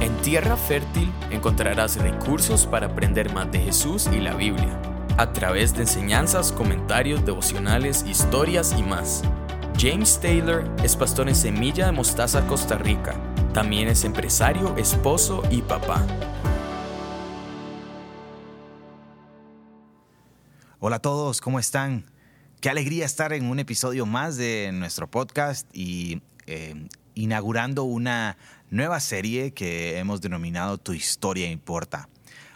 En Tierra Fértil encontrarás recursos para aprender más de Jesús y la Biblia, a través de enseñanzas, comentarios, devocionales, historias y más. James Taylor es pastor en Semilla de Mostaza, Costa Rica. También es empresario, esposo y papá. Hola a todos, ¿cómo están? Qué alegría estar en un episodio más de nuestro podcast y eh, inaugurando una nueva serie que hemos denominado Tu historia importa.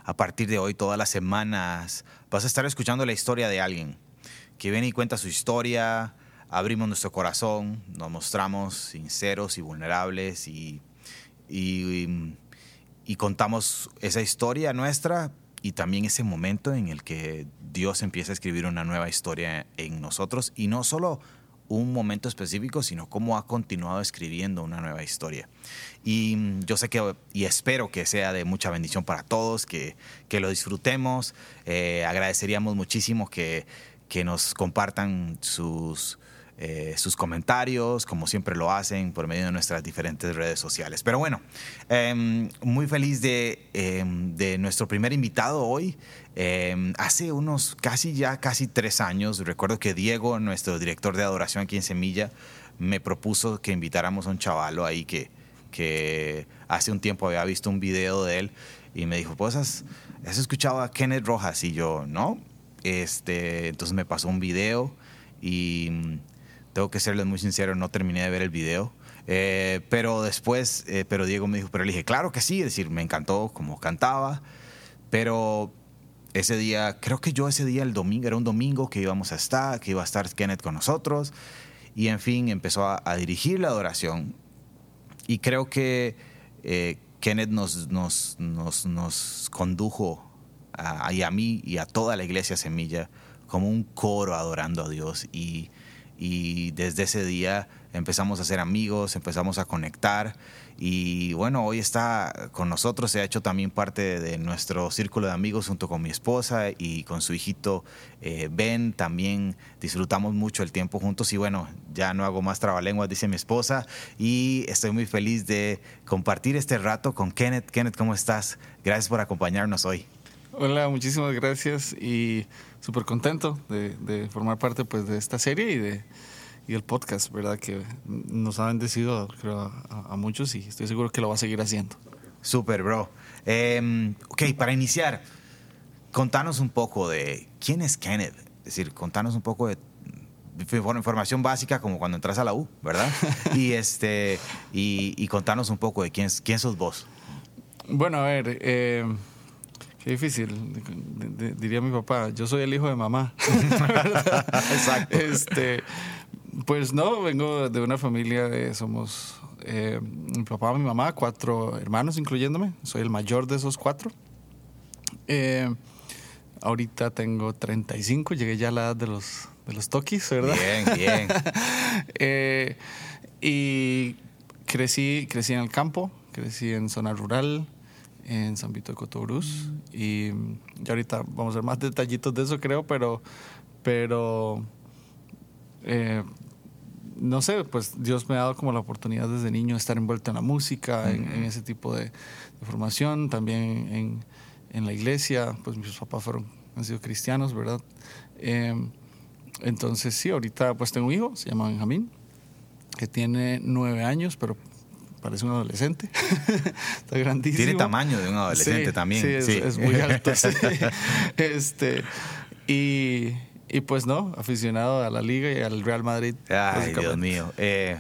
A partir de hoy, todas las semanas, vas a estar escuchando la historia de alguien que viene y cuenta su historia, abrimos nuestro corazón, nos mostramos sinceros y vulnerables y, y, contamos esa historia nuestra y también ese momento en el que Dios empieza a escribir una nueva historia en nosotros y no solo un momento específico, sino cómo ha continuado escribiendo una nueva historia. Y yo sé que y espero que sea de mucha bendición para todos, que, que lo disfrutemos. Eh, agradeceríamos muchísimo que, que nos compartan sus, eh, sus comentarios, como siempre lo hacen, por medio de nuestras diferentes redes sociales. Pero bueno, eh, muy feliz de, eh, de, nuestro primer invitado hoy. hace unos casi ya, casi tres años, recuerdo que Diego, nuestro director de adoración aquí en Semilla, me propuso que invitáramos a un chavalo ahí que, que hace un tiempo había visto un video de él y me dijo, pues has, has escuchado a Kenneth Rojas y yo, ¿no? Este, entonces me pasó un video y tengo que serles muy sincero, no terminé de ver el video. Eh, pero después, eh, pero Diego me dijo, pero le dije, claro que sí, es decir, me encantó como cantaba, pero ese día, creo que yo ese día, el domingo, era un domingo que íbamos a estar, que iba a estar Kenneth con nosotros, y en fin, empezó a, a dirigir la adoración, y creo que eh, Kenneth nos, nos, nos, nos condujo a, a, mí y a toda la iglesia Semilla como un coro adorando a Dios, y y desde ese día empezamos a ser amigos, empezamos a conectar y bueno, hoy está con nosotros, se ha hecho también parte de nuestro círculo de amigos junto con mi esposa y con su hijito eh, Ben, también disfrutamos mucho el tiempo juntos y bueno, ya no hago más trabalenguas, dice mi esposa y estoy muy feliz de compartir este rato con Kenneth. Kenneth, ¿cómo estás? Gracias por acompañarnos hoy. Hola, muchísimas gracias y súper contento de, de, formar parte pues, de esta serie y, de, y el podcast, ¿verdad? Que nos ha bendecido creo, a, a muchos y estoy seguro que lo va a seguir haciendo. Súper, bro. Eh, ok, para iniciar, contanos un poco de quién es Kenneth. Es decir, contanos un poco de información básica como cuando entras a la U, ¿verdad? y, este, y, y contanos un poco de quién, quién sos vos. Bueno, a ver... Eh, Qué difícil, diría mi papá. Yo soy el hijo de mamá. Exacto. Este, pues no, vengo de una familia de, somos eh, mi papá, mi mamá, cuatro hermanos incluyéndome. Soy el mayor de esos cuatro. Eh, ahorita tengo 35, llegué ya a la edad de los, de los toquis, ¿verdad? Bien, bien. eh, y crecí, crecí en el campo, crecí en zona rural en San Vito de Cotobruz. Y ya ahorita vamos a ver más detallitos de eso, creo, pero, pero eh, no sé, pues Dios me ha dado como la oportunidad desde niño de estar envuelto en la música, en, en ese tipo de, de, formación, también en, en, la iglesia, pues mis papás fueron, han sido cristianos, ¿verdad? Eh, entonces sí, ahorita pues tengo un hijo, se llama Benjamín, que tiene nueve años, pero parece un adolescente. Está grandísimo. Tiene tamaño de un adolescente sí, también. Sí, es, sí. es muy alto. sí. este, y, y, pues no, aficionado a la liga y al Real Madrid. Ay, Dios mío. Eh,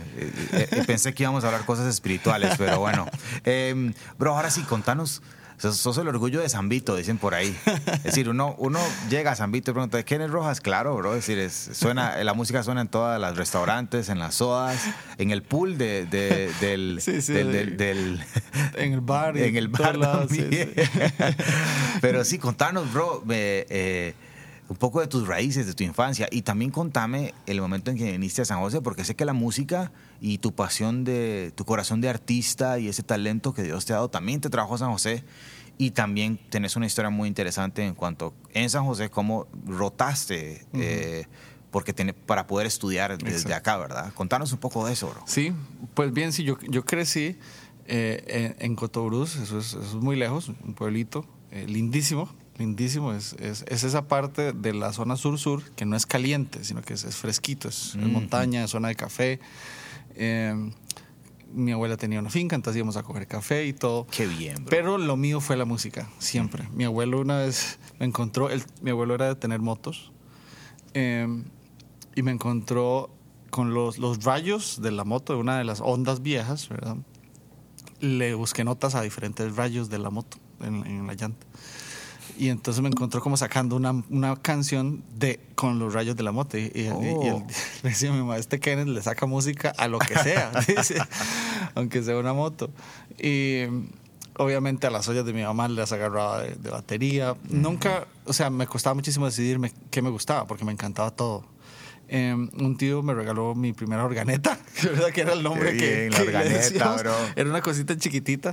eh, pensé que íbamos a hablar cosas espirituales, pero bueno. Eh, bro, ahora sí, contanos. Sos el orgullo de San Vito, dicen por ahí. Es decir, uno, uno llega a San Vito y pregunta, ¿quién es Rojas? Claro, bro. Es decir, es, suena, la música suena en todos los restaurantes, en las sodas, en el pool de, de, del, sí, sí, del, del, del, En el bar. En el bar. Pero sí, contanos, bro, eh, eh, un poco de tus raíces, de tu infancia. Y también contame el momento en que viniste a San José, porque sé que la música y tu pasión de, tu corazón de artista y ese talento que Dios te ha dado también te trajo a San José. Y también tenés una historia muy interesante en cuanto en San José, cómo rotaste. Uh -huh. eh, porque tiene, para poder estudiar desde Exacto. acá, ¿verdad? Contanos un poco de eso, bro. Sí, pues bien, sí, yo, yo crecí eh, en, en Cotobruz, eso es, eso es muy lejos, un pueblito eh, lindísimo, lindísimo. Es, es, es esa parte de la zona sur-sur que no es caliente, sino que es, es fresquito, es, Mm. montaña, es zona de café. Eh, mi abuela tenía una finca, entonces íbamos a coger café y todo. Qué bien, bro. Pero lo mío fue la música, siempre. Mi abuelo una vez me encontró, él- mi abuelo era de tener motos, eh, y me encontró con los, los rayos de la moto, de una de las ondas viejas, ¿verdad? Le busqué notas a diferentes rayos de la moto en, en la llanta. Y entonces me encontró como sacando una, una canción de, con los rayos de la moto. Y, y- y- y él Oh. me decía, mi mamá, este Kenneth le saca música a lo que sea, dice, aunque sea una moto. Y obviamente a las ollas de mi mamá las agarraba de, de batería. Nunca, o sea, me costaba muchísimo decidirme qué me gustaba, porque me encantaba todo. Eh, un tío me regaló mi primera organeta, que verdad que era el nombre Qué que, bien, la que le organeta, decíamos. bro. Era una cosita chiquitita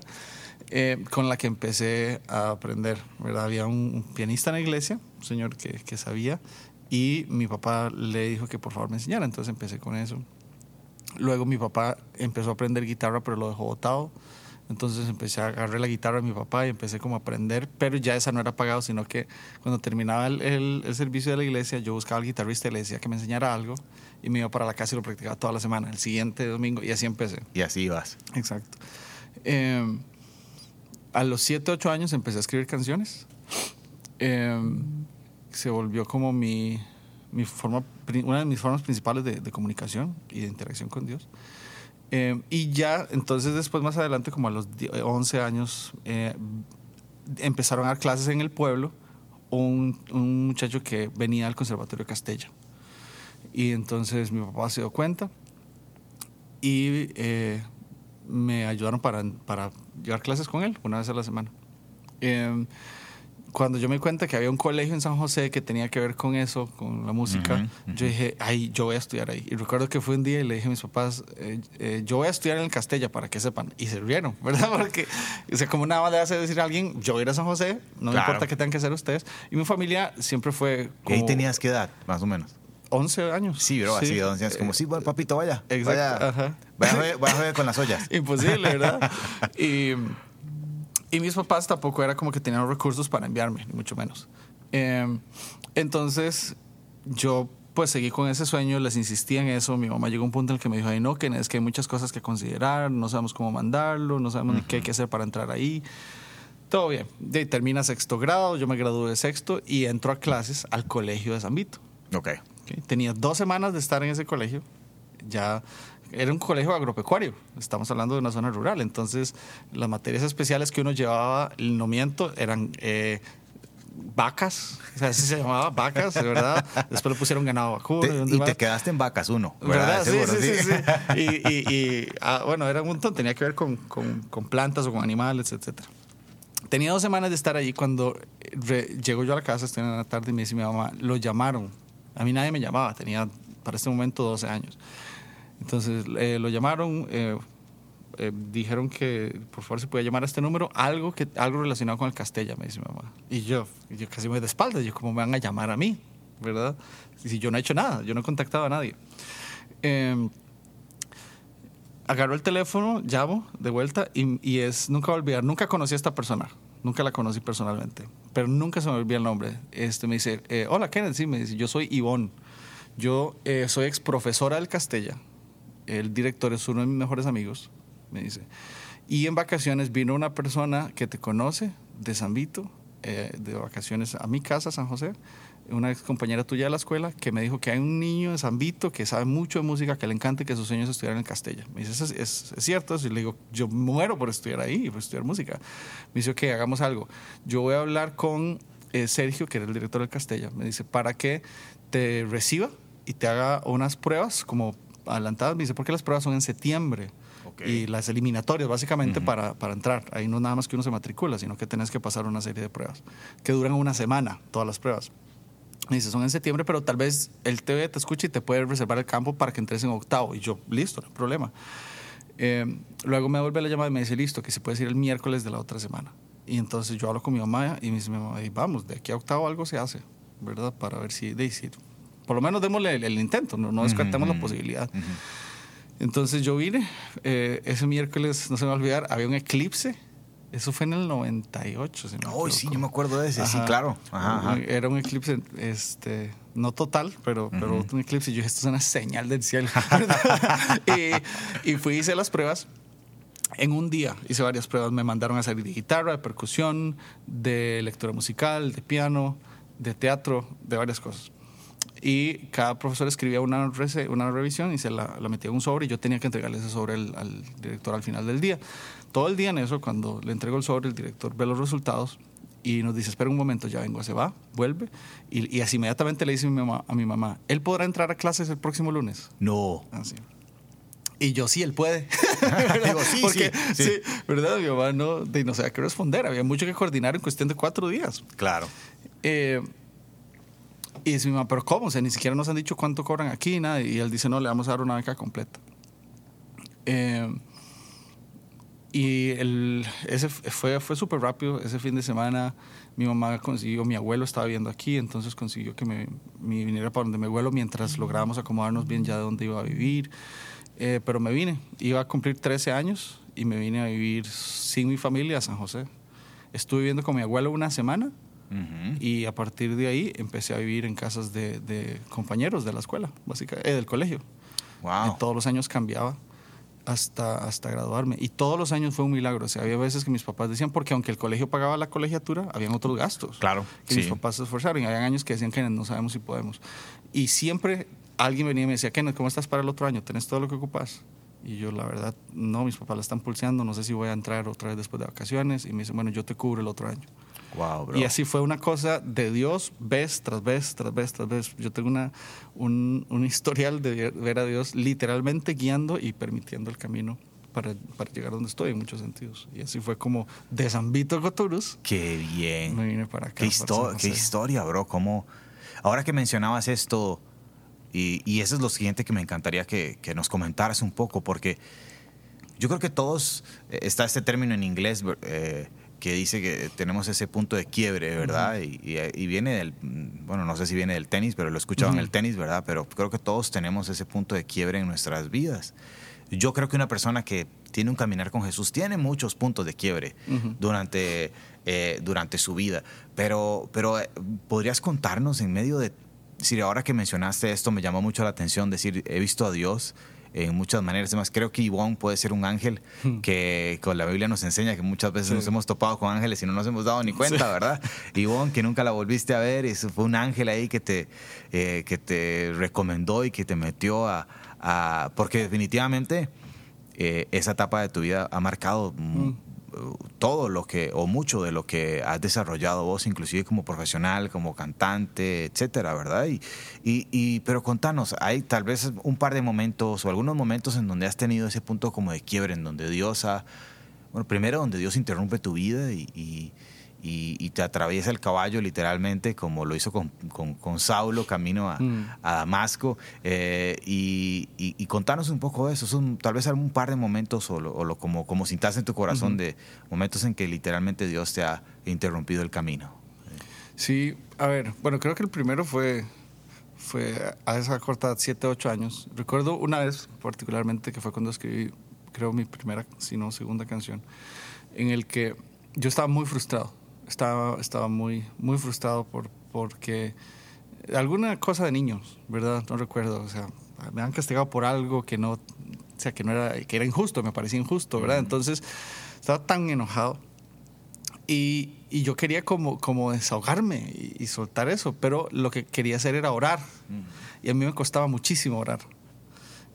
eh, con la que empecé a aprender. ¿verdad? Había un, pianista en la iglesia, un señor que, que sabía, y mi papá le dijo que por favor me enseñara. Entonces empecé con eso. Luego mi papá empezó a aprender guitarra, pero lo dejó botado. Entonces empecé a agarrar la guitarra de mi papá y empecé como a aprender, pero ya esa no era pagado, sino que cuando terminaba el, el- el servicio de la iglesia, yo buscaba al guitarrista y le decía que me enseñara algo y me iba para la casa y lo practicaba toda la semana, el siguiente domingo, y así empecé. Y así vas. Exacto. Eh, a los 7, 8 años empecé a escribir canciones. Eh, se volvió como mi, mi forma, una de mis formas principales de, comunicación y de interacción con Dios. Eh, y ya, entonces después más adelante, como a los 10, 11 años, eh, empezaron a dar clases en el pueblo un, un muchacho que venía al Conservatorio Castella. Y entonces mi papá se dio cuenta y eh, me ayudaron para llevar clases con él una vez a la semana. Eh, cuando yo me di cuenta que había un colegio en San José que tenía que ver con eso, con la música, Ujú, ujú. yo dije, ay, yo voy a estudiar ahí. Y recuerdo que fue un día y le dije a mis papás, eh, eh, yo voy a estudiar en el Castella para que sepan. Y se rieron, ¿verdad? Porque, o sea, como nada más le hace decir a alguien, yo voy a ir a San José, no me Claro. importa qué tengan que hacer ustedes. Y mi familia siempre fue ¿Y como ahí tenías qué edad, más o menos? 11 años. Sí, bro, así, donde es como, sí, bueno, papito, vaya. Exacto, Vaya, ajá. vaya, a vaya a con las ollas. Imposible, ¿verdad? y, y mis papás tampoco era como que tenían recursos para enviarme, ni mucho menos. Eh, entonces, yo pues seguí con ese sueño, les insistí en eso. Mi mamá llegó a un punto en el que me dijo, ay, no, que es que hay muchas cosas que considerar, no sabemos cómo mandarlo, no sabemos ni qué hay que hacer para entrar ahí. Todo bien. De termina sexto grado, yo me gradué de sexto y entro a clases al colegio de San Vito. Ok. Tenía dos semanas de estar en ese colegio. Ya era un colegio agropecuario. Estamos hablando de una zona rural. Entonces, las materias especiales que uno llevaba, no miento, eran eh, vacas. O sea, así se llamaba vacas, verdad. Después le pusieron ganado vacuno. Te- y te quedaste en vacas uno, ¿Verdad? ¿verdad? Sí, Seguro, sí, sí, sí. Y, y- y, ah, bueno, era un montón, tenía que ver con, con- con plantas o con animales, etcétera. Tenía dos semanas de estar allí cuando re- llego yo a la casa, estoy en la tarde y me dice mi mamá, lo llamaron. A mí nadie me llamaba, tenía para este momento 12 años. Entonces eh, lo llamaron, eh, eh, dijeron que por favor se podía llamar a este número algo, que, algo relacionado con el Castella, me dice mi mamá. Y yo, yo casi me de espaldas, yo, ¿cómo me van a llamar a mí? ¿Verdad? Si yo no he hecho nada, yo no he contactado a nadie. Eh, agarro el teléfono, llamo de vuelta y, y es, nunca voy a olvidar, nunca conocí a esta persona, nunca la conocí personalmente, pero nunca se me olvida el nombre. Este me dice, eh, hola Kenneth, sí, me dice, yo soy Ivonne, yo eh, soy ex profesora del Castella, el director es uno de mis mejores amigos, me dice, y en vacaciones vino una persona que te conoce de San Vito, eh, de vacaciones a mi casa, San José, una ex compañera tuya de la escuela, que me dijo que hay un niño de San Vito que sabe mucho de música, que le encanta y que su sueño es estudiar en el Castella. Me dice, ¿es, es, es cierto? Y le digo, yo muero por estudiar ahí, por estudiar música. Me dice, ok, hagamos algo. Yo voy a hablar con eh, Sergio, que era el director del Castella. Me dice, para que te reciba y te haga unas pruebas como adelantadas. Me dice, porque las pruebas son en septiembre. Ok. Y las eliminatorias, básicamente, para, para entrar. Ahí no nada más que uno se matricula, sino que tenés que pasar una serie de pruebas, que duran una semana, todas las pruebas. Dice, son en septiembre, pero tal vez el TV te escuche y te puede reservar el campo para que entres en octavo. Y yo, listo, no hay problema. Eh, luego me vuelve la llamada y me dice, listo, que se puede ir el miércoles de la otra semana. Y entonces yo hablo con mi mamá y me dice, mi mamá, "Y vamos, de aquí a octavo algo se hace, ¿verdad? Para ver si, de, si por lo menos démosle el, el intento, no, no descartemos la Ujú, posibilidad. ujú. Entonces yo vine, eh, ese miércoles, no se me va a olvidar, había un eclipse. Eso fue en el 98. Si oh, sí, yo me acuerdo de ese, sí, claro. Ajá, Era un eclipse, este, no total, pero, pero un eclipse. Yo dije, esto es una señal del cielo. y, y fui, hice las pruebas en un día hice varias pruebas. Me mandaron a salir de guitarra, de percusión, de lectura musical, de piano, de teatro, de varias cosas. Y cada profesor escribía una, una revisión y se la, metía en un sobre y yo tenía que entregarle ese sobre al director al final del día. Todo el día en eso, cuando le entrego el sobre, el director ve los resultados y nos dice, espera un momento, ya vengo, se va, vuelve. Y, y así inmediatamente le dice a mi, mamá, a mi mamá, ¿él podrá entrar a clases el próximo lunes? No. Así. Y yo sí, él puede. Digo, sí, Porque, sí, sí. ¿verdad? Mi mamá no, no sabía qué responder. Había mucho que coordinar en cuestión de cuatro días. Claro. Eh, y dice mi mamá, ¿pero cómo? O sea, ni siquiera nos han dicho cuánto cobran aquí, nada. Y él dice, no, le vamos a dar una beca completa. Eh, y el, ese fue, fue súper rápido. Ese fin de semana mi mamá consiguió, mi abuelo estaba viendo aquí, entonces consiguió que me, me viniera para donde mi abuelo mientras lográbamos acomodarnos bien ya de dónde iba a vivir. Eh, pero me vine, iba a cumplir 13 años y me vine a vivir sin mi familia a San José. Estuve viviendo con mi abuelo una semana y a partir de ahí empecé a vivir en casas de, compañeros de la escuela, básicamente, eh, del colegio. Wow. todos los años cambiaba hasta, hasta graduarme. Y todos los años fue un milagro. O sea, había veces que mis papás decían, porque aunque el colegio pagaba la colegiatura, habían otros gastos. Claro. Y mis papás se esforzaron. Y había años que decían que no sabemos si podemos. Y siempre alguien venía y me decía, Kenneth, ¿cómo estás para el otro año? ¿Tenés todo lo que ocupas? Y yo, la verdad, no, mis papás la están pulseando, no sé si voy a entrar otra vez después de vacaciones. Y me dice, bueno, yo te cubro el otro año. Wow, bro. Y así fue una cosa de Dios, vez tras vez, tras vez, tras vez. Yo tengo una, un, un historial de ver a Dios literalmente guiando y permitiendo el camino para, para, llegar donde estoy en muchos sentidos. Y así fue como de San Vito Coturus. Qué bien. Me vine para acá. Qué, qué historia, bro. Como, ahora que mencionabas esto y, eso es lo siguiente que me encantaría que, nos comentaras un poco, porque yo creo que todos, eh, está este término en inglés eh, que dice que tenemos ese punto de quiebre, ¿verdad? y, viene del, bueno, no sé si viene del tenis, pero lo he escuchado en el tenis, ¿verdad? Pero creo que todos tenemos ese punto de quiebre en nuestras vidas. Yo creo que una persona que tiene un caminar con Jesús tiene muchos puntos de quiebre durante, eh, durante su vida, pero, pero ¿podrías contarnos en medio de decir, ahora que mencionaste esto, me llamó mucho la atención decir, he visto a Dios en muchas maneras. Además, creo que Ivonne puede ser un ángel hmm. que con la Biblia nos enseña que muchas veces nos hemos topado con ángeles y no nos hemos dado ni cuenta, ¿verdad? Ivonne, que nunca la volviste a ver, y fue un ángel ahí que te, eh, que te recomendó y que te metió a... porque definitivamente eh, esa etapa de tu vida ha marcado... Hmm todo lo que, o mucho de lo que has desarrollado vos, inclusive como profesional, como cantante, etcétera, ¿verdad? Y, y, pero contanos, hay tal vez un par de momentos o algunos momentos en donde has tenido ese punto como de quiebre, en donde Dios ha, bueno, primero donde Dios interrumpe tu vida y y, te atraviesa el caballo literalmente, como lo hizo con, con, Saulo camino a, mm. Damasco. Eh, y, y, contanos un poco de eso, son tal vez algún par de momentos o, lo, como, como sintas en tu corazón de momentos en que literalmente Dios te ha interrumpido el camino. Sí, a ver, bueno, creo que el primero fue, fue a esa corta 7, 8 años. Recuerdo una vez particularmente que fue cuando escribí, creo, mi primera, si no segunda canción, en el que yo estaba muy frustrado estaba, estaba muy, muy frustrado por, porque alguna cosa de niños, ¿verdad? No recuerdo, o sea, me han castigado por algo que no, o sea, que no era, que era injusto, me parecía injusto, ¿verdad? Entonces, estaba tan enojado y, y yo quería como, como desahogarme y, soltar eso, pero lo que quería hacer era orar y a mí me costaba muchísimo orar.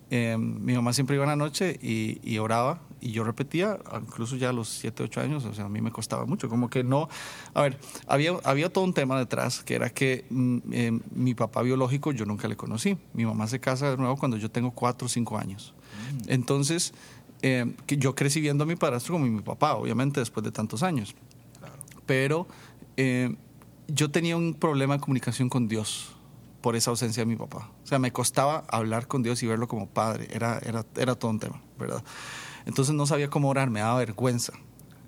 Eh, mi mamá siempre iba en la noche y, y, oraba y yo repetía, incluso ya a los 7, 8 años, o sea, a mí me costaba mucho, como que no, a ver, había, había todo un tema detrás, que era que mm, eh, mi papá biológico yo nunca le conocí, mi mamá se casa de nuevo cuando yo tengo 4 o 5 años. Mm. Entonces, eh, que yo crecí viendo a mi padrastro como mi papá, obviamente, después de tantos años. Pero yo tenía un problema de comunicación con Dios por esa ausencia de mi papá. O sea, me costaba hablar con Dios y verlo como padre. Era, era, era todo un tema, ¿verdad? Entonces no sabía cómo orar, me daba vergüenza.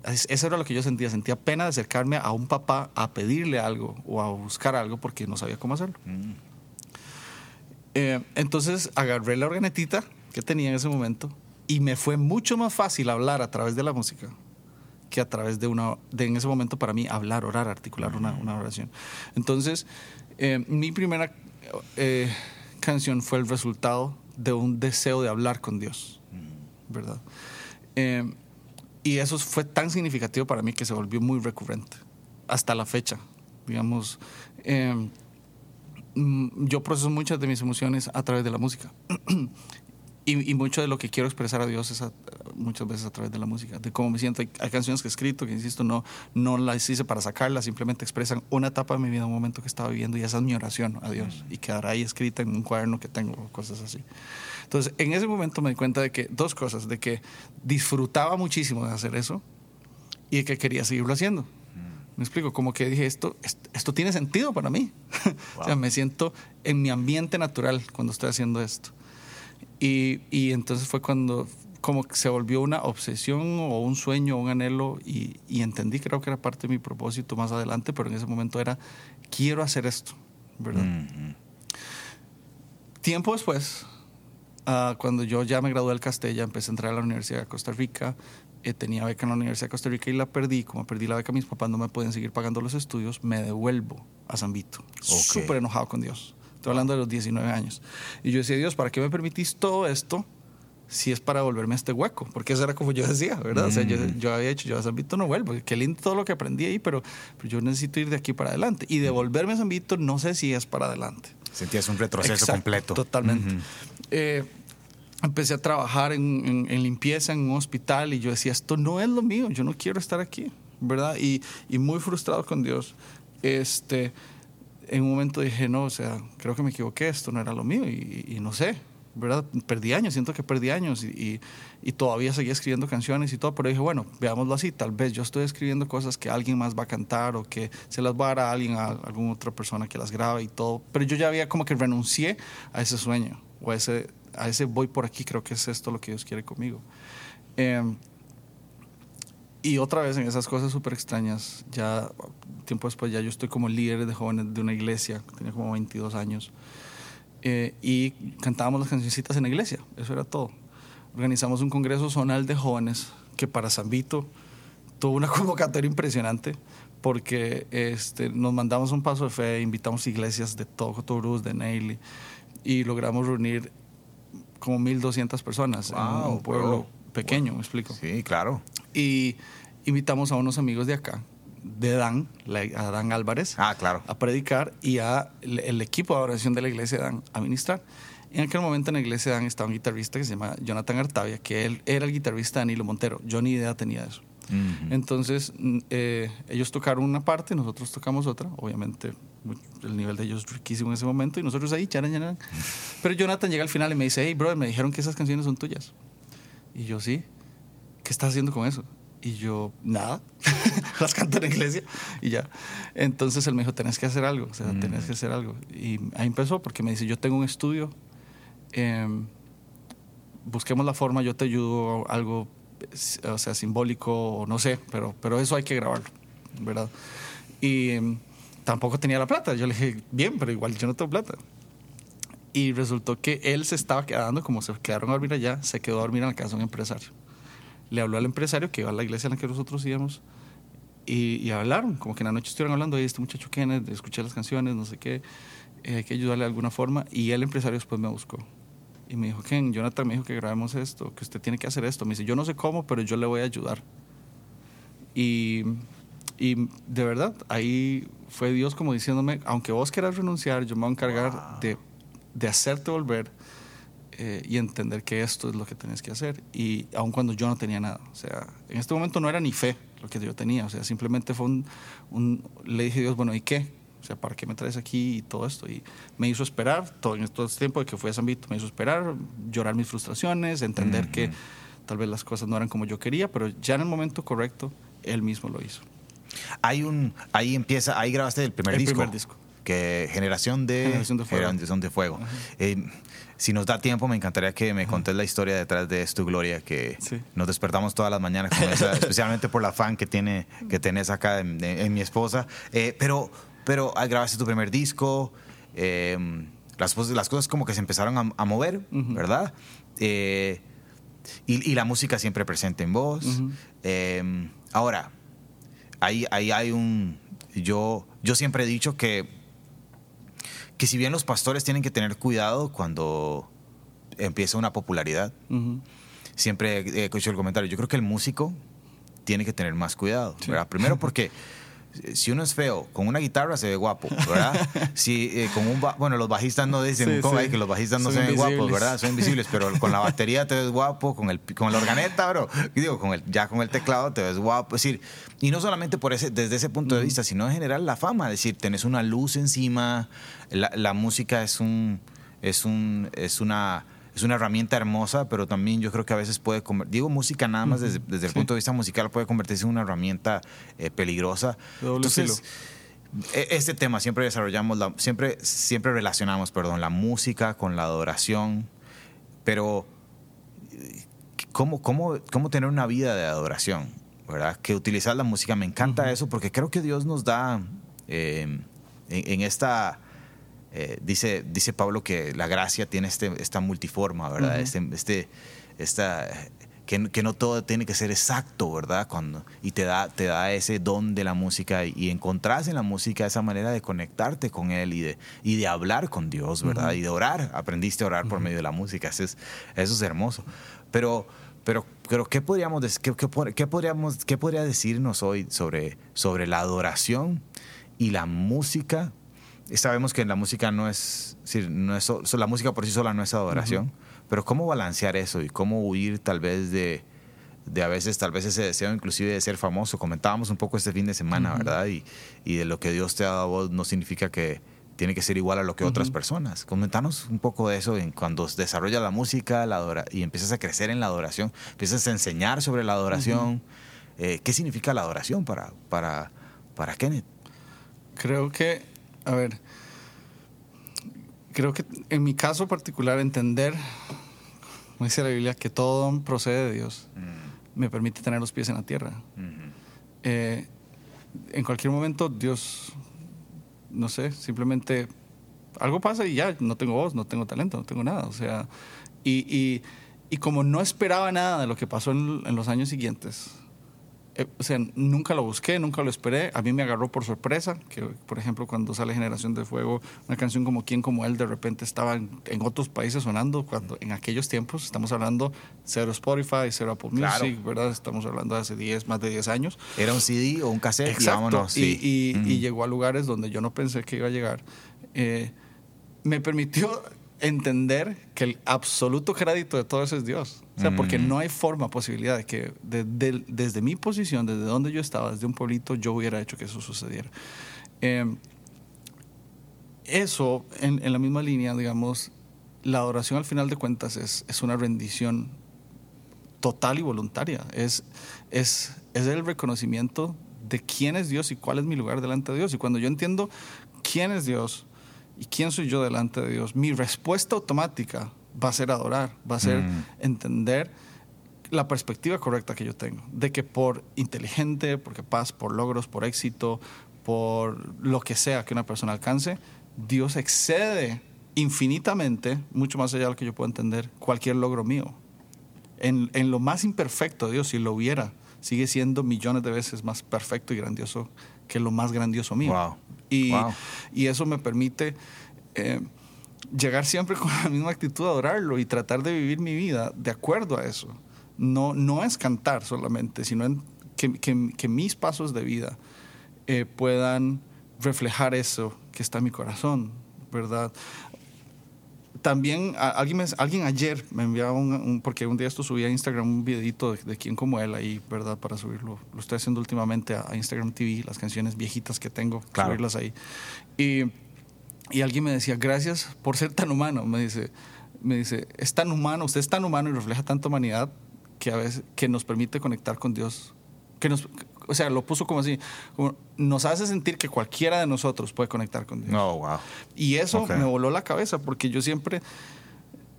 Eso era lo que yo sentía. Sentía pena de acercarme a un papá a pedirle algo o a buscar algo porque no sabía cómo hacerlo. Mm. Eh, entonces agarré la organetita que tenía en ese momento y me fue mucho más fácil hablar a través de la música que a través de una, de en ese momento para mí hablar, orar, articular una, una oración. Entonces, eh, mi primera eh, canción fue el resultado de un deseo de hablar con Dios, ¿verdad? Eh, y eso fue tan significativo para mí que se volvió muy recurrente hasta la fecha, digamos. Mm, yo proceso muchas de mis emociones a través de la música. y, mucho de lo que quiero expresar a Dios es muchas veces a través de la música, de cómo me siento. Hay, canciones que he escrito que, insisto, no, no las hice para sacarlas, simplemente expresan una etapa de mi vida, un momento que estaba viviendo y esa es mi oración a Dios. Y quedará ahí escrita en un cuaderno que tengo, cosas así. Entonces, en ese momento me di cuenta de que dos cosas, de que disfrutaba muchísimo de hacer eso y de que quería seguirlo haciendo. Me explico, como que dije, esto, esto, tiene sentido para mí. o sea, me siento en mi ambiente natural cuando estoy haciendo esto. Y, y entonces fue cuando como que se volvió una obsesión o un sueño o un anhelo y, y, entendí, creo que era parte de mi propósito más adelante, pero en ese momento era, quiero hacer esto, ¿verdad? Tiempo después, uh, cuando yo ya me gradué del Castella, empecé a entrar a la Universidad de Costa Rica, eh, tenía beca en la Universidad de Costa Rica y la perdí. Como perdí la beca, mis papás no me pueden seguir pagando los estudios. Me devuelvo a San Vito. Súper enojado con Dios. Estoy hablando de los 19 años. Y yo decía, Dios, ¿para qué me permitís todo esto si es para volverme a este hueco? Porque eso era como yo decía, ¿verdad? O sea, yo, mm. yo, había hecho, yo a San Vito no vuelvo. Qué lindo todo lo que aprendí ahí, pero, yo necesito ir de aquí para adelante. Y devolverme a San Vito no sé si es para adelante. Sentías un retroceso completo. Totalmente empecé a trabajar en, limpieza en un hospital y yo decía, esto no es lo mío, yo no quiero estar aquí, ¿verdad? Y, muy frustrado con Dios. Este, en un momento dije, no, o sea, creo que me equivoqué, esto no era lo mío y, no sé, ¿verdad? Perdí años, siento que perdí años y, todavía seguía escribiendo canciones y todo, pero dije, bueno, veámoslo así, tal vez yo estoy escribiendo cosas que alguien más va a cantar o que se las va a dar a alguien, a alguna otra persona que las grabe y todo, pero yo ya había como que renuncié a ese sueño o a ese a ese voy por aquí, creo que es esto lo que Dios quiere conmigo. Em, y otra vez en esas cosas súper extrañas, ya tiempo después ya yo estoy como líder de jóvenes de una iglesia, tenía como 22 años, eh, y cantábamos las cancioncitas en la iglesia, eso era todo. Organizamos un congreso zonal de jóvenes que para San Vito tuvo una convocatoria impresionante porque este, nos mandamos un paso de fe, invitamos iglesias de todo Cotobruz, de Neily, y logramos reunir como 1.200 personas en un pueblo pequeño, me explico. Sí, claro. Y invitamos a unos amigos de acá, de Dan, a Dan Álvarez, ah, claro. a predicar y a el equipo de oración de la iglesia de Dan a ministrar. En aquel momento en la iglesia de Dan estaba un guitarrista que se llama Jonathan Artavia, que él era el guitarrista de Danilo Montero. Yo ni idea tenía de eso. Entonces, eh, ellos tocaron una parte, nosotros tocamos otra. Obviamente, el nivel de ellos es riquísimo en ese momento y nosotros ahí, charan, charan. Pero Jonathan llega al final y me dice, hey, brother, me dijeron que esas canciones son tuyas. Y yo, sí. ¿Qué estás haciendo con eso? Y yo, nada, las canto en la iglesia y ya. Entonces él me dijo, tenés que hacer algo, o sea, tenés que hacer algo. Y ahí empezó porque me dice, yo tengo un estudio, em, busquemos la forma, yo te ayudo, algo o sea, simbólico o no sé, pero, pero eso hay que grabarlo, ¿verdad? Y em, tampoco tenía la plata. Yo le dije, bien, pero igual yo no tengo plata. Y resultó que él se estaba quedando, como se quedaron a dormir allá, se quedó a dormir en la casa de un empresario. Le habló al empresario que iba a la iglesia en la que nosotros íbamos y, hablaron, como que en la noche estuvieron hablando, de este muchacho Kenneth, escuché las canciones, no sé qué, eh, hay que ayudarle de alguna forma. Y el empresario después me buscó y me dijo, Ken, Jonathan me dijo que grabemos esto, que usted tiene que hacer esto. Me dice, yo no sé cómo, pero yo le voy a ayudar. Y, y de verdad, ahí fue Dios como diciéndome, aunque vos quieras renunciar, yo me voy a encargar de, de, hacerte volver eh, y entender que esto es lo que tenés que hacer. Y aun cuando yo no tenía nada. O sea, en este momento no era ni fe lo que yo tenía. O sea, simplemente fue un, un le dije a Dios, bueno, ¿y qué? O sea, ¿para qué me traes aquí y todo esto? Y me hizo esperar, todo, en todo este tiempo de que fui a San Vito, me hizo esperar, llorar mis frustraciones, entender que tal vez las cosas no eran como yo quería, pero ya en el momento correcto, él mismo lo hizo. Hay un, ahí empieza, ahí grabaste el primer el disco. Primer disco. Que Generación de, Generación de Fuego. Generación de Fuego. Eh, si nos da tiempo, me encantaría que me contés la historia detrás de esto, Gloria, que nos despertamos todas las mañanas con esa, especialmente por la fan que tiene, que tenés acá en, mi esposa. Eh, pero pero grabaste tu primer disco. Em, las, las cosas como que se empezaron a, mover, ¿verdad? Eh, y, la música siempre presente en vos. Em, ahora, ahí, ahí hay un... Yo, yo siempre he dicho que, que si bien los pastores tienen que tener cuidado cuando empieza una popularidad, siempre he escuchado el comentario, yo creo que el músico tiene que tener más cuidado. Primero porque si uno es feo, con una guitarra se ve guapo, ¿verdad? Si eh, con un bueno, los bajistas no dicen que los bajistas no se ven guapos, ¿verdad? Son invisibles, pero con la batería te ves guapo, con el con la organeta, bro, digo, con el ya con el teclado te ves guapo, es decir, y no solamente por ese desde ese punto de vista, sino en general la fama, es decir, tenés una luz encima, la, la música es un es un es una es una herramienta hermosa, pero también yo creo que a veces puede, digo música nada más desde, el punto de vista musical, puede convertirse en una herramienta eh, peligrosa. Entonces, e, este tema siempre desarrollamos, la, siempre, siempre relacionamos, perdón, la música con la adoración, pero ¿cómo, cómo, cómo tener una vida de adoración? ¿verdad? Que utilizar la música, me encanta eso, porque creo que Dios nos da eh, en esta eh, dice, dice Pablo que la gracia tiene este, esta multiforma, ¿verdad? este, este, esta, que, que, no todo tiene que ser exacto, ¿verdad? Cuando, y te da, te da ese don de la música y, y encontrás en la música esa manera de conectarte con Él y de, y de hablar con Dios, ¿verdad? Y de orar. Aprendiste a orar por medio de la música. Eso es, eso es hermoso. Pero, pero, pero ¿qué, podríamos, qué, qué, podríamos, ¿qué podría decirnos hoy sobre, sobre la adoración y la música sabemos que la música no es, no es la música por sí sola no es adoración, pero cómo balancear eso y cómo huir tal vez de, de a veces tal vez ese deseo inclusive de ser famoso. Comentábamos un poco este fin de semana, ¿verdad? Y, y, de lo que Dios te ha dado a vos no significa que tiene que ser igual a lo que otras personas. Comentanos un poco de eso en cuando desarrolla la música la adora, y empiezas a crecer en la adoración, empiezas a enseñar sobre la adoración. Eh, ¿Qué significa la adoración para, para, para Kenneth? Creo que a ver, creo que en mi caso particular entender, como dice la Biblia, que todo procede de Dios, mm. me permite tener los pies en la tierra. Eh, en cualquier momento Dios, no sé, simplemente algo pasa y ya, no tengo voz, no tengo talento, no tengo nada. O sea, y, y, como no esperaba nada de lo que pasó en los años siguientes, eh, o sea, nunca lo busqué, nunca lo esperé. A mí me agarró por sorpresa, que por ejemplo cuando sale Generación de Fuego, una canción como Quién como él de repente estaba en, otros países sonando, cuando en aquellos tiempos, estamos hablando cero Spotify, cero Apple Music, ¿verdad? Estamos hablando de hace 10, más de 10 años. Era un CD o un cassette Exacto. y Y, llegó a lugares donde yo no pensé que iba a llegar. Eh, me permitió entender que el absoluto crédito de todo eso es Dios. O sea, porque mm. no hay forma, posibilidad de que desde mi posición, desde donde yo estaba, desde un pueblito, yo hubiera hecho que eso sucediera. Em, eso, en, la misma línea, digamos, la adoración al final de cuentas es, es una rendición total y voluntaria. Es, es, es el reconocimiento de quién es Dios y cuál es mi lugar delante de Dios. Y cuando yo entiendo quién es Dios, ¿Y quién soy yo delante de Dios? Mi respuesta automática va a ser adorar, va a ser mm. entender la perspectiva correcta que yo tengo, de que por inteligente, por capaz, por logros, por éxito, por lo que sea que una persona alcance, Dios excede infinitamente, mucho más allá de lo que yo puedo entender, cualquier logro mío. En, en lo más imperfecto de Dios, si lo hubiera, sigue siendo millones de veces más perfecto y grandioso que lo más grandioso mío. Wow. Y, y eso me permite eh, llegar siempre con la misma actitud a adorarlo y tratar de vivir mi vida de acuerdo a eso. No, no es cantar solamente, sino que, que, mis pasos de vida eh, puedan reflejar eso que está en mi corazón, ¿verdad? También alguien, alguien ayer me enviaba un, porque un día esto subí a Instagram un videito de, de quien como él ahí, ¿verdad? Para subirlo. Lo estoy haciendo últimamente a, Instagram TV, las canciones viejitas que tengo, subirlas ahí. Y, y alguien me decía, gracias por ser tan humano. Me dice, me dice, es tan humano, usted es tan humano y refleja tanta humanidad que a veces que nos permite conectar con Dios. Que nos, o sea, lo puso como así, nos hace sentir que cualquiera de nosotros puede conectar con Dios. Oh, wow. Y eso me voló la cabeza porque yo siempre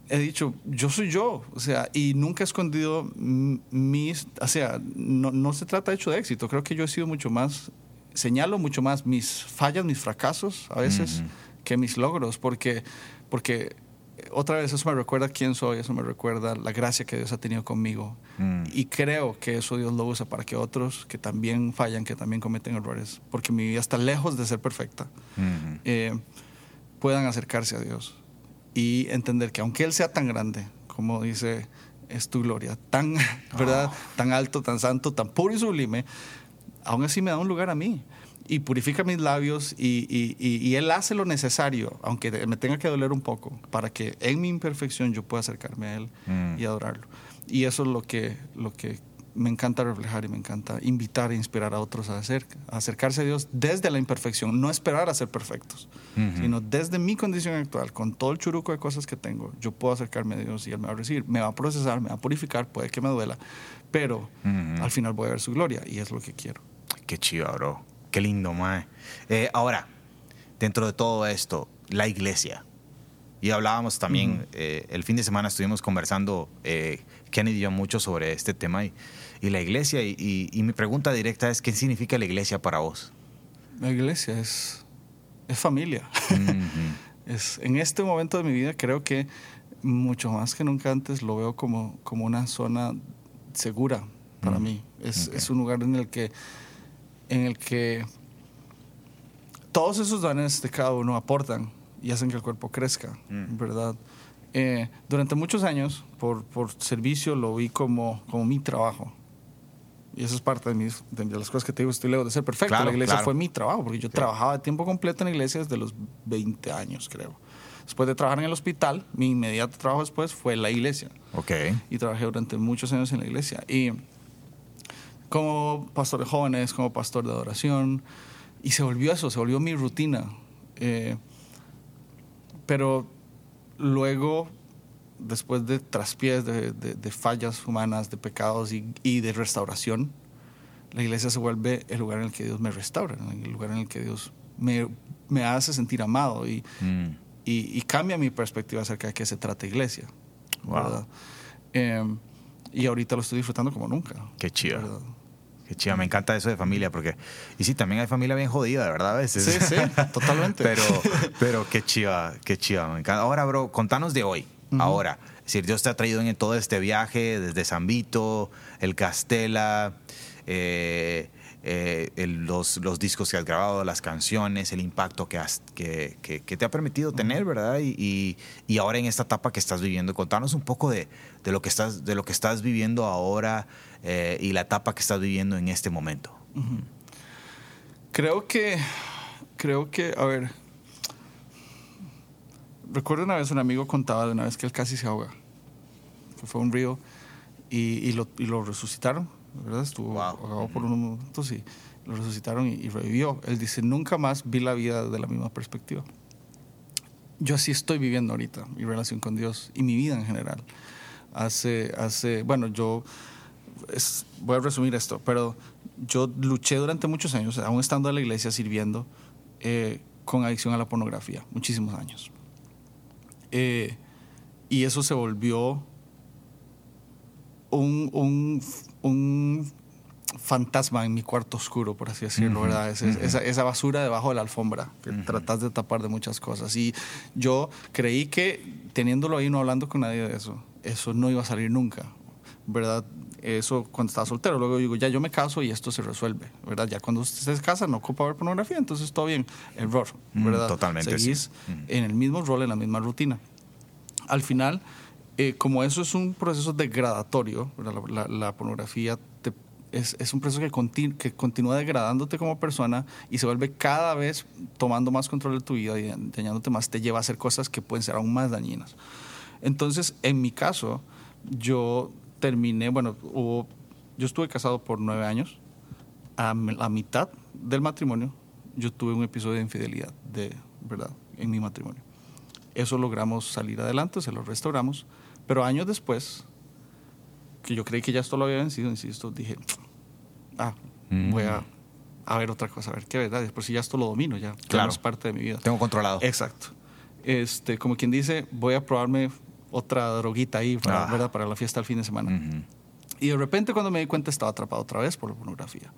he dicho, yo soy yo, o sea, y nunca he escondido mis, o sea, no, no se trata de hecho de éxito, creo que yo he sido mucho más, señalo mucho más mis fallas, mis fracasos a veces, que mis logros, porque porque otra vez eso me recuerda quién soy, eso me recuerda la gracia que Dios ha tenido conmigo. Mm. Y creo que eso Dios lo usa para que otros que también fallan, que también cometen errores, porque mi vida está lejos de ser perfecta, Ujú. eh, puedan acercarse a Dios y entender que aunque Él sea tan grande, como dice, es tu gloria, tan, ¿verdad? tan alto, tan santo, tan puro y sublime, aún así me da un lugar a mí y purifica mis labios y, y- y- y Él hace lo necesario, aunque me tenga que doler un poco, para que en mi imperfección yo pueda acercarme a Él Mm. y adorarlo. Y eso es lo que, lo que me encanta reflejar y me encanta invitar e inspirar a otros a, hacer, a acercarse a Dios desde la imperfección, no esperar a ser perfectos, sino desde mi condición actual, con todo el churuco de cosas que tengo, yo puedo acercarme a Dios y Él me va a recibir, me va a procesar, me va a purificar, puede que me duela, pero al final voy a ver su gloria y es lo que quiero. Qué chido, bro. Qué lindo, mae. Eh, ahora, dentro de todo esto, la iglesia. Y hablábamos también, eh, el fin de semana estuvimos conversando, eh, Kennedy y yo, mucho sobre este tema y, y la iglesia. Y, y- y mi pregunta directa es, ¿qué significa la iglesia para vos? La iglesia es, es familia. Ujú. Es, en este momento de mi vida creo que mucho más que nunca antes lo veo como, como una zona segura para Mm. mí. Es, Ok. es un lugar en el que en el que todos esos dones de cada uno aportan y hacen que el cuerpo crezca, Mm. ¿verdad? Eh, durante muchos años, por, por servicio, lo vi como, como mi trabajo. Y eso es parte de, mis, de las cosas que te digo, estoy lejos de ser perfecto. Claro, la iglesia claro. fue mi trabajo, porque yo trabajaba de tiempo completo en la iglesia desde los 20 años, creo. Después de trabajar en el hospital, mi inmediato trabajo después fue la iglesia Ok. y trabajé durante muchos años en la iglesia. Y como pastor de jóvenes, como pastor de adoración, y se volvió eso, se volvió mi rutina. Eh, pero luego, después de traspiés, de, de- de fallas humanas, de pecados y, y de restauración, la iglesia se vuelve el lugar en el que Dios me restaura, el lugar en el que Dios me, me hace sentir amado y, Mm. y, y cambia mi perspectiva acerca de qué se trata iglesia. Wow. Eh, y ahorita lo estoy disfrutando como nunca. Qué chido. ¿verdad? Qué chido, me encanta eso de familia, porque... Y sí, también hay familia bien jodida, de verdad, a veces. Sí, sí, totalmente. pero, pero qué chiva, qué chiva, me encanta. Ahora, bro, contanos de hoy, ahora. Es decir, Dios te ha traído en todo este viaje, desde San Vito, el Castela, eh, eh, el- los, los discos que has grabado, las canciones, el impacto que, has, que, que- que te ha permitido tener, ¿verdad? Y, y- y ahora en esta etapa que estás viviendo, contanos un poco de, de lo, que estás, de lo que estás viviendo ahora eh, y la etapa que estás viviendo en este momento. Creo que, creo que, a ver, recuerdo una vez un amigo contaba de una vez que él casi se ahoga, que fue a un río y, y lo, y lo resucitaron, ¿verdad? Estuvo Wow. ahogado por unos momentos y lo resucitaron y, y revivió. Él dice, nunca más vi la vida de la misma perspectiva. Yo así estoy viviendo ahorita, mi relación con Dios y mi vida en general. Hace, hace, bueno, yo es- voy a resumir esto, pero yo luché durante muchos años, aún estando en la iglesia sirviendo, eh, con adicción a la pornografía, muchísimos años. Eh, y eso se volvió un, un, un fantasma en mi cuarto oscuro, por así decirlo, Ujú, ¿verdad? Ese- ujú. esa, esa basura debajo de la alfombra que Ujú. tratas de tapar de muchas cosas. Y yo creí que teniéndolo ahí, no hablando con nadie de eso, eso no iba a salir nunca, ¿verdad? Eso cuando estaba soltero. Luego digo, ya yo me caso y esto se resuelve, ¿verdad? Ya cuando usted se casa no ocupa ver pornografía, entonces todo bien. Error, Mm, ¿verdad? totalmente, Seguís sí. En el mismo rol, en la misma rutina. Al final, eh, como eso es un proceso degradatorio, la, la- la pornografía te- es, es un proceso que, conti- que continúa degradándote como persona y se vuelve cada vez tomando más control de tu vida y dañándote más, te lleva a hacer cosas que pueden ser aún más dañinas. Entonces, en mi caso, yo terminé, bueno, hubo, yo estuve casado por nueve años. A la mitad del matrimonio, yo tuve un episodio de infidelidad, de verdad, en mi matrimonio. Eso logramos salir adelante, se lo restauramos. Pero años después, que yo creí que ya esto lo había vencido, insisto, dije, ah, voy a, a ver otra cosa, a ver qué verdad. Después si ya esto lo domino, ya, Claro. es parte de mi vida. Tengo controlado. Exacto. Este, como quien dice, voy a probarme otra droguita ahí para, Ah. ¿verdad? para la fiesta del fin de semana. Ujú. Y de repente cuando me di cuenta estaba atrapado otra vez por la pornografía.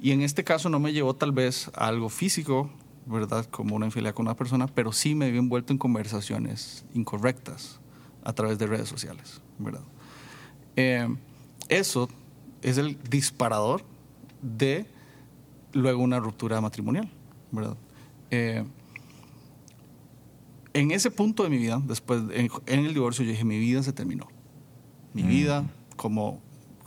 Y en este caso no me llevó tal vez a algo físico, ¿verdad? Como una infidelidad con una persona, pero sí me había envuelto en conversaciones incorrectas a través de redes sociales, ¿verdad? Eh, eso es el disparador de luego una ruptura matrimonial, ¿verdad? Eh, en ese punto de mi vida, después, en, en, el divorcio, yo dije, mi vida se terminó. Mi mm. vida como,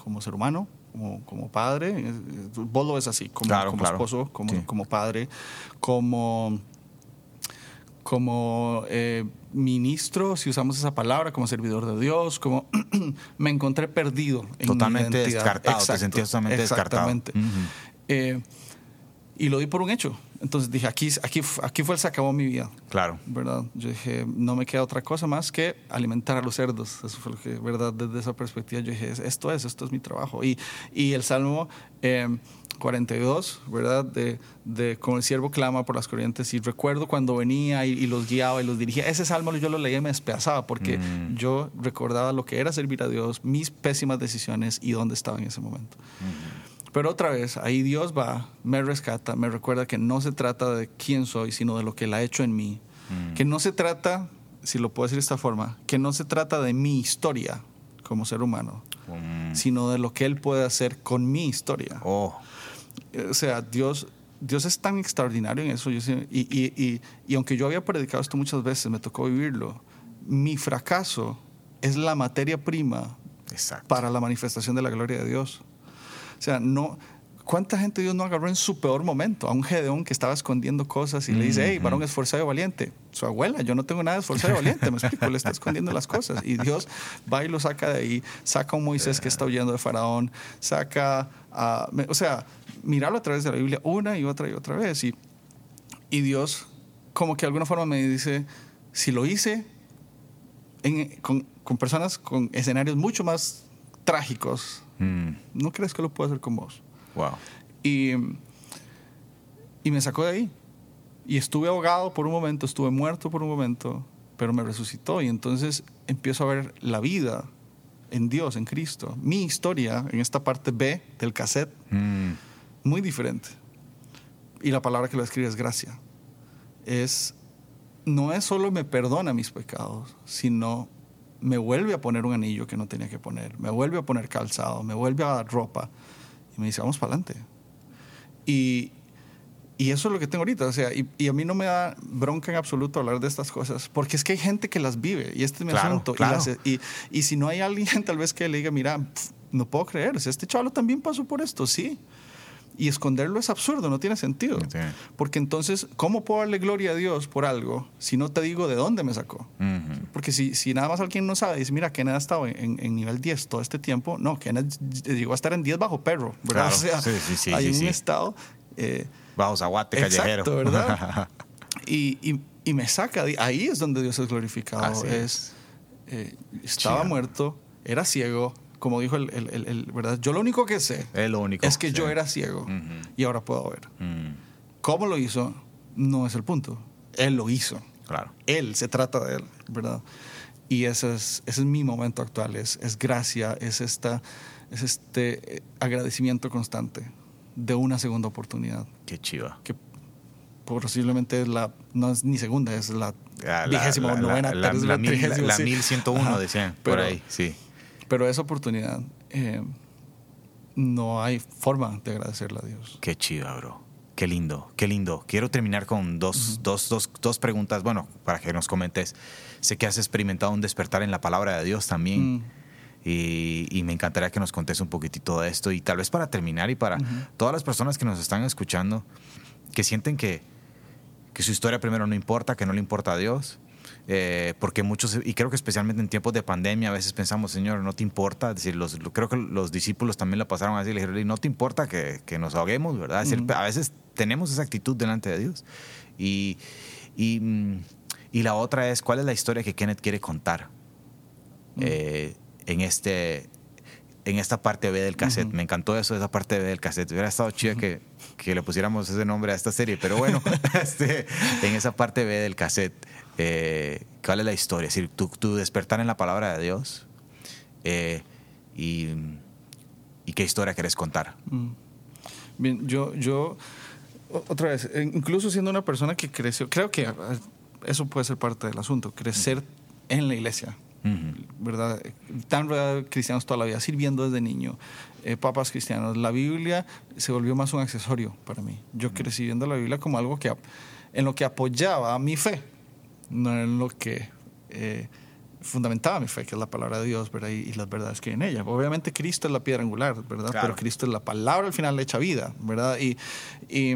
como ser humano, como, como padre, vos lo ves así, como, como esposo, como, como padre, como, como eh, ministro, si usamos esa palabra, como servidor de Dios, como me encontré perdido. En totalmente descartado, te sentías totalmente descartado. Eh, y lo di por un hecho. Entonces dije, aquí, aquí, aquí fue el se acabó mi vida. Claro. ¿Verdad? Yo dije, no me queda otra cosa más que alimentar a los cerdos. Eso fue lo que, ¿verdad? Desde esa perspectiva yo dije, esto es, esto es mi trabajo. Y, y el Salmo 42, eh, ¿verdad? De, de como el siervo clama por las corrientes. Y recuerdo cuando venía y, los guiaba y los dirigía. Ese Salmo yo lo leía y me despedazaba porque mm. yo recordaba lo que era servir a Dios, mis pésimas decisiones y dónde estaba en ese momento. Pero otra vez, ahí Dios va, me rescata, me recuerda que no se trata de quién soy, sino de lo que Él ha hecho en mí. Mm. Que no se trata, si lo puedo decir de esta forma, que no se trata de mi historia como ser humano, mm. sino de lo que Él puede hacer con mi historia. Oh. O sea, Dios, Dios es tan extraordinario en eso. y, y, y aunque yo había predicado esto muchas veces, me tocó vivirlo, mi fracaso es la materia prima Exacto. para la manifestación de la gloria de Dios. O sea, no, ¿Cuánta gente Dios no agarró en su peor momento? A un Gedeón que estaba escondiendo cosas y le dice, hey, varón esforzado y valiente. Su abuela, yo no tengo nada de esforzado y valiente, me explico, le está escondiendo las cosas. Y Dios va y lo saca de ahí, saca a un Moisés que está huyendo de Faraón, saca a. O sea, mirarlo a través de la Biblia una y otra y otra vez. Y, y Dios, como que de alguna forma me dice, si lo hice con, con personas con escenarios mucho más trágicos, Mm. ¿No crees que lo puedo hacer con vos? Wow. Y, y me sacó de ahí. Y estuve ahogado por un momento, estuve muerto por un momento, pero me resucitó. Y entonces empiezo a ver la vida en Dios, en Cristo. Mi historia en esta parte B del cassette, mm. muy diferente. Y la palabra que lo escribe es gracia. Es, no es solo me perdona mis pecados, sino me vuelve a poner un anillo que no tenía que poner, me vuelve a poner calzado, me vuelve a dar ropa y me dice, vamos para adelante. Y, y, eso es lo que tengo ahorita, o sea, y, a mí no me da bronca en absoluto hablar de estas cosas, porque es que hay gente que las vive y este es mi asunto. Y, y, si no hay alguien tal vez que le diga, mira, no puedo creer, este chaval también pasó por esto, sí. Y esconderlo es absurdo, no tiene sentido. Porque entonces, ¿cómo puedo darle gloria a Dios por algo si no te digo de dónde me sacó? Porque si, si nada más alguien no sabe, dice, mira, Kenneth ha estado en, en, nivel 10 todo este tiempo. No, Kenneth llegó a estar en 10 bajo perro, ¿verdad? O sea, hay un estado... Eh, bajo zaguate callejero. ¿verdad? y, y, y, me saca, ahí es donde Dios es glorificado. es, eh, estaba muerto, era ciego, como dijo el, el, el, ¿verdad? Yo lo único que sé es que yo era ciego y ahora puedo ver. Mm. ¿Cómo lo hizo? No es el punto. Él lo hizo. Claro. Él, se trata de él, ¿verdad? Y ese es, ese es mi momento actual, es, es gracia, es, esta, es este eh, agradecimiento constante de una segunda oportunidad. Qué chiva. Que posiblemente es la, no es ni segunda, es la, vigésima novena, la, la, la, 1101, decían, por ahí, sí. Pero esa oportunidad, eh, no hay forma de agradecerle a Dios. Qué chido, bro. Qué lindo, qué lindo. Quiero terminar con dos, dos, dos, dos, preguntas, bueno, para que nos comentes. Sé que has experimentado un despertar en la palabra de Dios también. Mm. Y, me encantaría que nos contes un poquitito de esto. Y tal vez para terminar y para todas las personas que nos están escuchando, que sienten que, que su historia primero no importa, que no le importa a Dios, eh, porque muchos, y creo que especialmente en tiempos de pandemia, a veces pensamos, Señor, no te importa, decir, los, creo que los discípulos también la pasaron así, le dijeron, no te importa que, que nos ahoguemos, ¿verdad? a veces tenemos esa actitud delante de Dios. Y, y, mm, y, la otra es, ¿cuál es la historia que Kenneth quiere contar eh, en este en esta parte B del cassette. Me encantó eso, esa parte B del cassette. Hubiera estado chido que, que, le pusiéramos ese nombre a esta serie, pero bueno, este, en esa parte B del cassette, eh, ¿cuál es la historia? Es decir, tú, despertar en la palabra de Dios eh, y, qué historia quieres contar. Mm. Bien, yo, yo otra vez, eh, incluso siendo una persona que creció, creo que eh, eso puede ser parte del asunto, crecer en la iglesia, ¿verdad? Tan cristianos toda la vida, sirviendo desde niño, eh, papas cristianos. La Biblia se volvió más un accesorio para mí. Yo crecí viendo la Biblia como algo que en lo que apoyaba mi fe, no en lo que eh, fundamentaba mi fe, que es la palabra de Dios, ¿verdad? Y, y las verdades que hay en ella. Obviamente Cristo es la piedra angular, ¿verdad? Claro. Pero Cristo es la palabra al final hecha vida, ¿verdad? Y, y,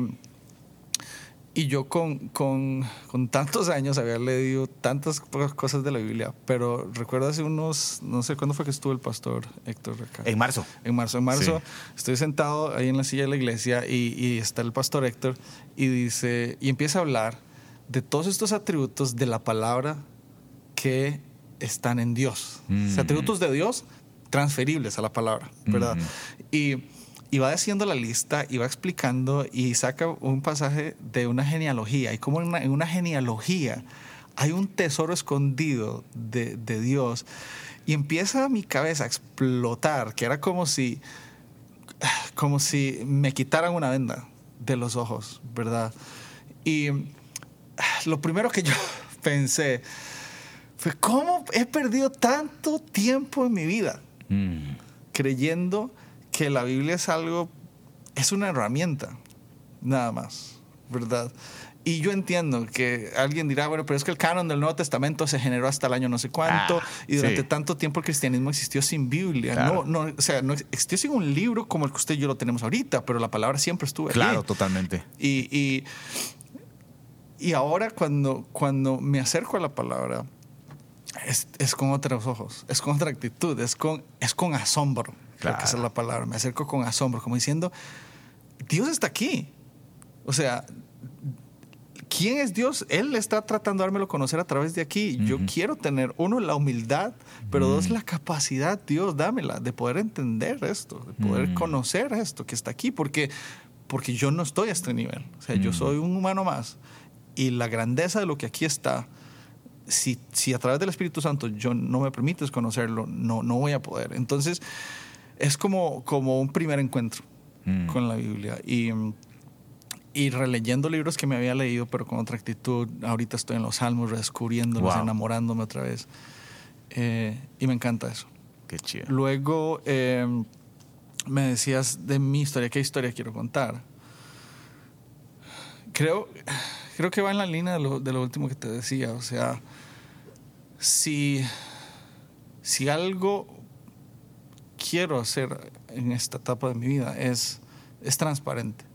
y yo con, con, con tantos años había leído tantas cosas de la Biblia, pero recuerdo hace unos, no sé cuándo fue que estuvo el pastor Héctor acá. En marzo. En marzo, en marzo, Sí. estoy sentado ahí en la silla de la iglesia y, y está el pastor Héctor y dice, y empieza a hablar de todos estos atributos de la palabra que están en Dios. O sea, Mm. atributos de Dios transferibles a la palabra, ¿verdad? Mm. Y, y va haciendo la lista y va explicando y saca un pasaje de una genealogía. Y como en una, en una genealogía hay un tesoro escondido de, de Dios. Y empieza mi cabeza a explotar, que era como si, como si me quitaran una venda de los ojos, ¿verdad? Y lo primero que yo pensé fue, ¿cómo he perdido tanto tiempo en mi vida Mm. creyendo que la Biblia es algo, es una herramienta, nada más, ¿verdad? Y yo entiendo que alguien dirá, bueno, pero es que el canon del Nuevo Testamento se generó hasta el año no sé cuánto Ah, y durante sí. tanto tiempo el cristianismo existió sin Biblia. Claro. No, no, o sea, no existió sin un libro como el que usted y yo lo tenemos ahorita, pero la palabra siempre estuvo allí. Claro, totalmente. Y, y, y ahora cuando, cuando me acerco a la palabra, es, es con otros ojos, es con otra actitud, es con, es con asombro. Creo que esa es Claro. la palabra. Me acerco con asombro, como diciendo, Dios está aquí. O sea, ¿quién es Dios? Él está tratando de dármelo conocer a través de aquí. Yo Ujú. quiero tener, uno, la humildad, pero dos, Mm. la capacidad, Dios, dámela, de poder entender esto, de poder Mm. conocer esto que está aquí, porque, porque yo no estoy a este nivel. O sea, yo soy un humano más. Y la grandeza de lo que aquí está, si, si a través del Espíritu Santo yo no me permites conocerlo, no, no voy a poder. Entonces, es como, como un primer encuentro Mm. con la Biblia. Y, y releyendo libros que me había leído, pero con otra actitud. Ahorita estoy en los Salmos, redescubriéndolos, Wow. enamorándome otra vez. Eh, y me encanta eso. Qué chido. Luego eh, me decías de mi historia, ¿qué historia quiero contar? Creo, creo que va en la línea de lo, de lo último que te decía. O sea, si, si algo quiero hacer en esta etapa de mi vida es, es transparente,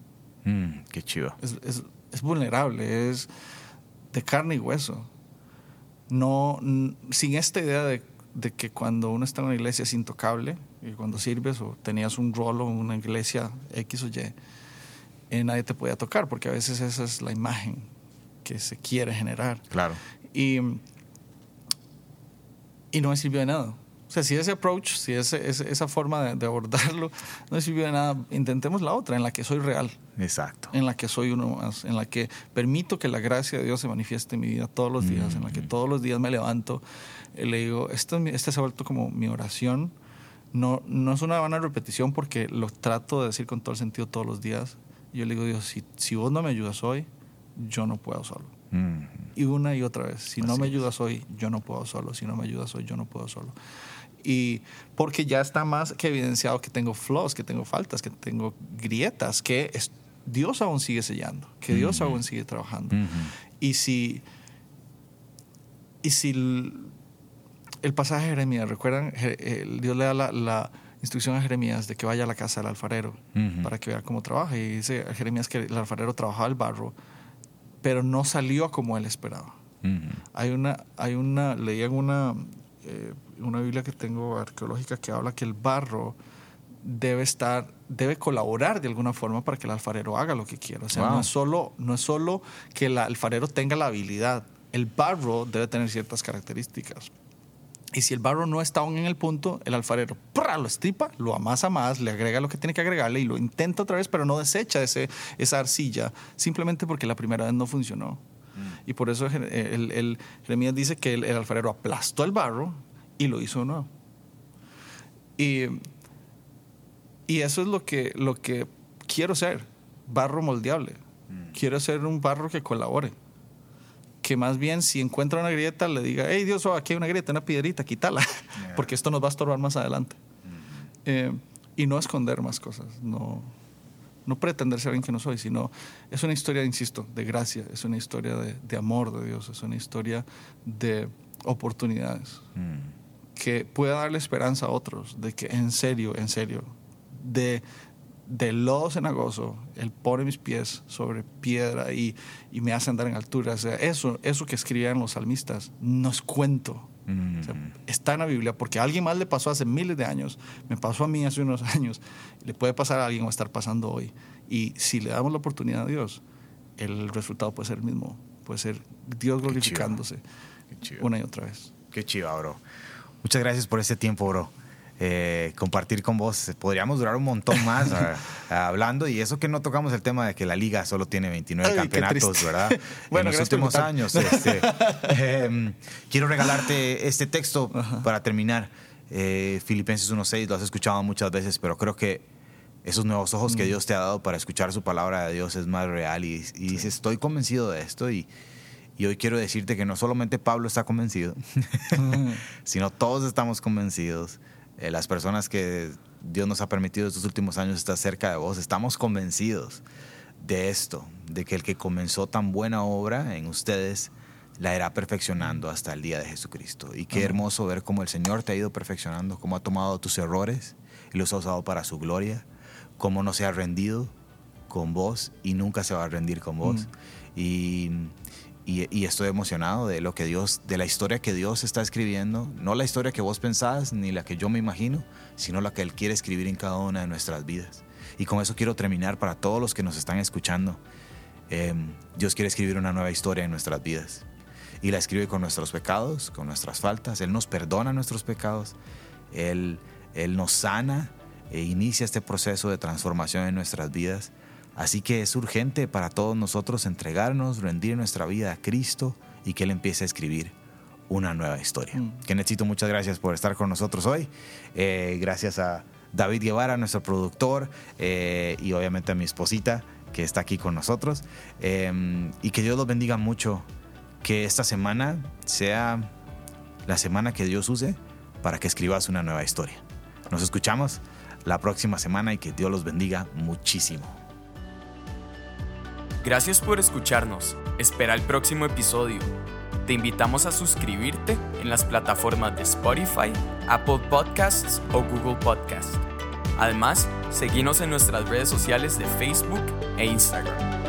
Mm, qué chido. es, es- es vulnerable, es de carne y hueso. No, sin esta idea de, de que cuando uno está en una iglesia es intocable, y cuando sirves o tenías un rol en una iglesia X o Y, eh, nadie te podía tocar, porque a veces esa es la imagen que se quiere generar. Claro. Y, y no me sirvió de nada. O sea, si ese approach, si ese, esa forma de, de abordarlo no me sirvió de nada, intentemos la otra, en la que soy real, Exacto. en la que soy uno más, en la que permito que la gracia de Dios se manifieste en mi vida todos los días, en la que todos los días me levanto y le digo, esto, este se ha vuelto como mi oración. No, no es una vana repetición porque lo trato de decir con todo el sentido todos los días. Yo le digo, Dios, si, si vos no me ayudas hoy, yo no puedo solo. Mm. Y una y otra vez, si no Así me es. ayudas hoy, yo no puedo solo. Si no me ayudas hoy, yo no puedo solo. Y porque ya está más que evidenciado que tengo flaws, que tengo faltas, que tengo grietas, que es- Dios aún sigue sellando, que Dios Ujú. aún sigue trabajando. Ujú. Y si, y si el, el pasaje de Jeremías, ¿recuerdan? Dios le da la, la instrucción a Jeremías de que vaya a la casa del alfarero Ujú. para que vea cómo trabaja. Y dice a Jeremías que el alfarero trabajaba el barro, pero no salió como él esperaba. Hay una, hay una, leí en una, eh, una Biblia que tengo arqueológica que habla que el barro debe estar, debe colaborar de alguna forma para que el alfarero haga lo que quiera. O sea, Wow. no es solo, no es solo que el alfarero tenga la habilidad, el barro debe tener ciertas características. Y si el barro no está aún en el punto, el alfarero ¡prra! lo estripa, lo amasa más, le agrega lo que tiene que agregarle y lo intenta otra vez, pero no desecha ese, esa arcilla, simplemente porque la primera vez no funcionó. Y por eso el, el- el- Jeremías dice que el, el alfarero aplastó el barro y lo hizo nuevo. Y, y eso es lo que, lo que quiero ser, barro moldeable. Quiero ser un barro que colabore. Que más bien si encuentra una grieta le diga, hey Dios, oh, aquí hay una grieta, una piedrita, quítala, porque esto nos va a estorbar más adelante. Eh, y no esconder más cosas, no, no pretender ser alguien que no soy, sino es una historia, insisto, de gracia, es una historia de, de amor de Dios, es una historia de oportunidades que pueda darle esperanza a otros, de que en serio, en serio, de, de lodo cenagoso, Él pone mis pies sobre piedra y, y me hace andar en altura. O sea, eso, eso que escribían los salmistas no es cuento. O sea, está en la Biblia porque a alguien más le pasó hace miles de años, me pasó a mí hace unos años, le puede pasar a alguien o estar pasando hoy. Y si le damos la oportunidad a Dios, el resultado puede ser el mismo, puede ser Dios glorificándose una y otra vez. Qué chiva, bro. Muchas gracias por este tiempo, bro. Eh, compartir con vos. Podríamos durar un montón más hablando y eso que no tocamos el tema de que la liga solo tiene 29 campeonatos, ¿verdad? bueno, en los últimos años. Este, eh, quiero regalarte este texto para terminar. Eh, Filipenses 1.6, lo has escuchado muchas veces, pero creo que esos nuevos ojos que mm. Dios te ha dado para escuchar su palabra de Dios es más real y, y dices, estoy convencido de esto y y hoy quiero decirte que no solamente Pablo está convencido, sino todos estamos convencidos. Eh, las personas que Dios nos ha permitido estos últimos años estar cerca de vos, estamos convencidos de esto, de que el que comenzó tan buena obra en ustedes la irá perfeccionando hasta el día de Jesucristo. Y qué hermoso ver cómo el Señor te ha ido perfeccionando, cómo ha tomado tus errores y los ha usado para su gloria, cómo no se ha rendido con vos y nunca se va a rendir con vos. Y y, estoy emocionado de lo que Dios, de la historia que Dios está escribiendo, no la historia que vos pensás ni la que yo me imagino, sino la que Él quiere escribir en cada una de nuestras vidas. Y con eso quiero terminar para todos los que nos están escuchando. Em, Dios quiere escribir una nueva historia en nuestras vidas. Y la escribe con nuestros pecados, con nuestras faltas. Él nos perdona nuestros pecados. Él, Él nos sana e inicia este proceso de transformación en nuestras vidas Así que es urgente para todos nosotros entregarnos, rendir nuestra vida a Cristo y que Él empiece a escribir una nueva historia. Mm. necesito muchas gracias por estar con nosotros hoy. Eh, gracias a David Guevara, nuestro productor, eh, y obviamente a mi esposita que está aquí con nosotros. Em, y que Dios los bendiga mucho. Que esta semana sea la semana que Dios use para que escribas una nueva historia. Nos escuchamos la próxima semana y que Dios los bendiga muchísimo. Gracias por escucharnos. Espera el próximo episodio. Te invitamos a suscribirte en las plataformas de Spotify, Apple Podcasts o Google Podcasts. Además, seguimos en nuestras redes sociales de Facebook e Instagram.